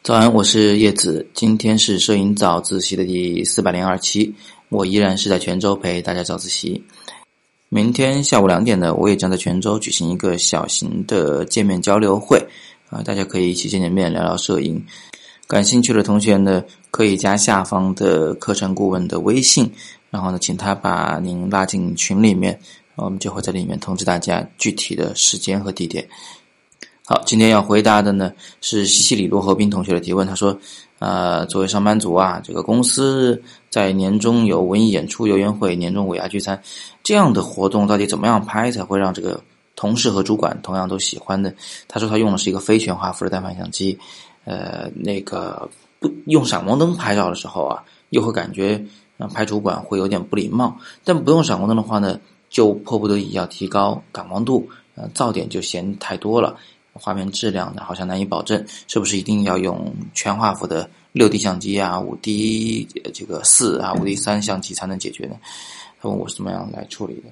早安，我是叶子。今天是摄影早自习的第四百零二期，我依然是在泉州陪大家早自习。明天下午两点呢，我也将在泉州举行一个小型的见面交流会啊，大家可以一起见见面，聊聊摄影。感兴趣的同学呢，可以加下方的课程顾问的微信，然后呢，请他把您拉进群里面，我们就会在里面通知大家具体的时间和地点。好，今天要回答的呢是西西里罗和斌同学的提问。他说：“呃，作为上班族啊，这个公司在年终有文艺演出、游园会、年终尾牙聚餐这样的活动，到底怎么样拍才会让这个同事和主管同样都喜欢呢？”他说他用的是一个非全画幅的单反相机，呃，那个不用闪光灯拍照的时候啊，又会感觉拍主管会有点不礼貌；但不用闪光灯的话呢，就迫不得已要提高感光度，呃，噪点就嫌太多了。画面质量呢，好像难以保证，是不是一定要用全画幅的六 D 相机啊、五 D 这个四啊、五 D 三相机才能解决呢？他问我是怎么样来处理的。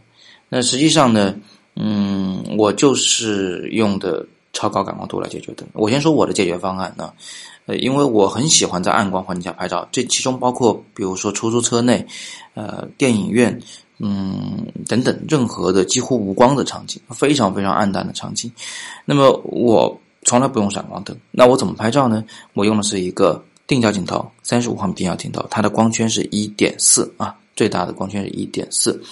那实际上呢，嗯，我就是用的超高感光度来解决的。我先说我的解决方案呢，呃，因为我很喜欢在暗光环境下拍照，这其中包括比如说出租车内、呃电影院。嗯，等等，任何的几乎无光的场景，非常非常暗淡的场景，那么我从来不用闪光灯。那我怎么拍照呢？我用的是一个定焦镜头，三十五毫米定焦镜头，它的光圈是一点四啊，最大的光圈是一点四。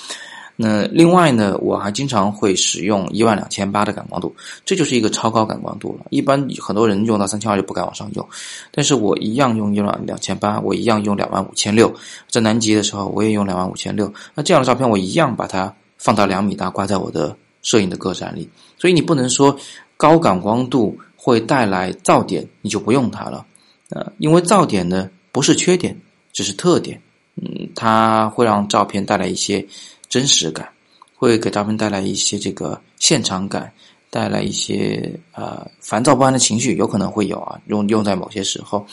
那另外呢，我还经常会使用一万两千八的感光度，这就是一个超高感光度了。一般很多人用到三千二就不敢往上用，但是我一样用一万两千八，我一样用两万五千六。在南极的时候，我也用两万五千六。那这样的照片，我一样把它放到两米大，挂在我的摄影的个展里。所以你不能说高感光度会带来噪点，你就不用它了。呃，因为噪点呢不是缺点，只是特点。嗯，它会让照片带来一些。真实感会给照片带来一些这个现场感，带来一些呃烦躁不安的情绪，有可能会有啊。用用在某些时候，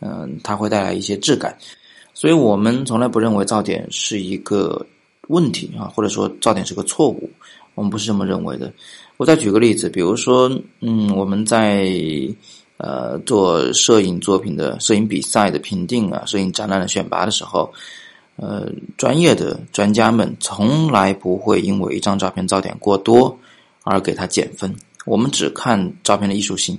嗯，它会带来一些质感。所以我们从来不认为噪点是一个问题啊，或者说噪点是个错误，我们不是这么认为的。我再举个例子，比如说，嗯，我们在呃做摄影作品的摄影比赛的评定啊，摄影展览的选拔的时候。呃，专业的专家们从来不会因为一张照片噪点过多而给它减分。我们只看照片的艺术性，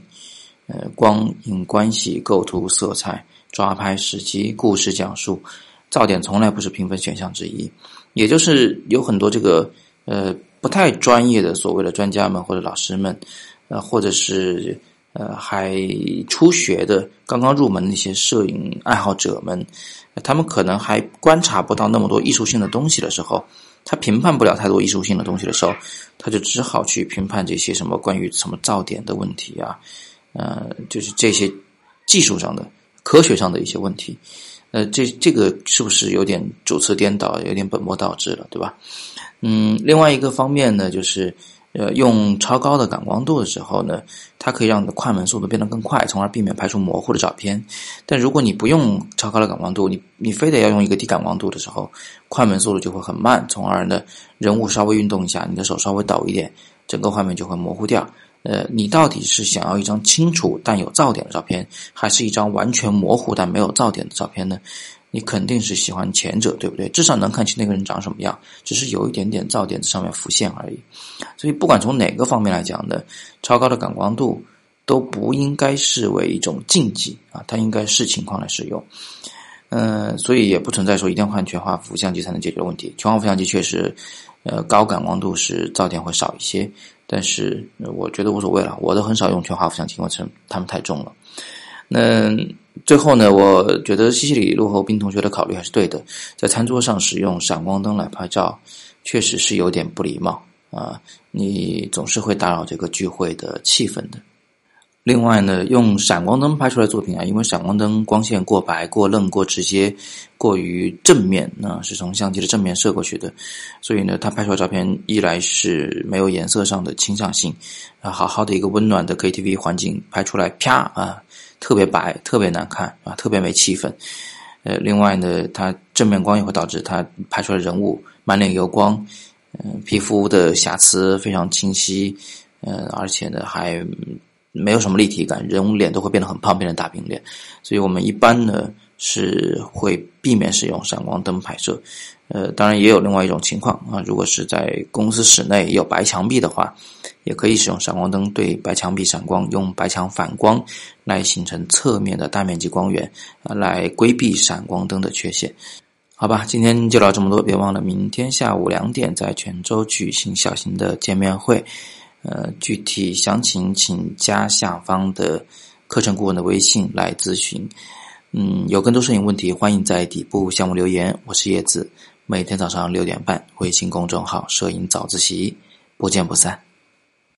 呃，光影关系、构图、色彩、抓拍时机、故事讲述，噪点从来不是评分选项之一。也就是有很多这个呃不太专业的所谓的专家们或者老师们，呃，或者是。呃，还初学的、刚刚入门的那些摄影爱好者们，他们可能还观察不到那么多艺术性的东西的时候，他评判不了太多艺术性的东西的时候，他就只好去评判这些什么关于什么噪点的问题啊，呃，就是这些技术上的、科学上的一些问题。呃，这这个是不是有点主次颠倒，有点本末倒置了，对吧？嗯，另外一个方面呢，就是。呃，用超高的感光度的时候呢，它可以让你的快门速度变得更快，从而避免拍出模糊的照片。但如果你不用超高的感光度，你你非得要用一个低感光度的时候，快门速度就会很慢，从而呢，人物稍微运动一下，你的手稍微抖一点，整个画面就会模糊掉。呃，你到底是想要一张清楚但有噪点的照片，还是一张完全模糊但没有噪点的照片呢？你肯定是喜欢前者，对不对？至少能看清那个人长什么样，只是有一点点噪点在上面浮现而已。所以，不管从哪个方面来讲呢，超高的感光度都不应该视为一种禁忌啊，它应该视情况来使用。嗯，所以也不存在说一定要换全画幅相机才能解决问题。全画幅相机确实，呃，高感光度时噪点会少一些，但是我觉得无所谓了，我都很少用全画幅相机，因为它们太重了。那最后呢，我觉得西西里路后斌同学的考虑还是对的，在餐桌上使用闪光灯来拍照，确实是有点不礼貌啊！你总是会打扰这个聚会的气氛的。另外呢，用闪光灯拍出来作品啊，因为闪光灯光线过白、过愣、过直接、过于正面，那是从相机的正面射过去的，所以呢，它拍出来照片一来是没有颜色上的倾向性，啊，好好的一个温暖的 KTV 环境拍出来，啪啊！特别白，特别难看啊，特别没气氛。呃，另外呢，它正面光也会导致它拍出来人物满脸油光，嗯，皮肤的瑕疵非常清晰，嗯，而且呢还没有什么立体感，人物脸都会变得很胖，变成大饼脸。所以我们一般呢是会避免使用闪光灯拍摄。呃，当然也有另外一种情况啊，如果是在公司室内有白墙壁的话，也可以使用闪光灯对白墙壁闪光，用白墙反光来形成侧面的大面积光源，啊，来规避闪光灯的缺陷。好吧，今天就聊这么多，别忘了明天下午两点在泉州举行小型的见面会。呃，具体详情请加下方的课程顾问的微信来咨询。嗯，有更多摄影问题，欢迎在底部项目留言。我是叶子，每天早上六点半，微信公众号“摄影早自习”，不见不散。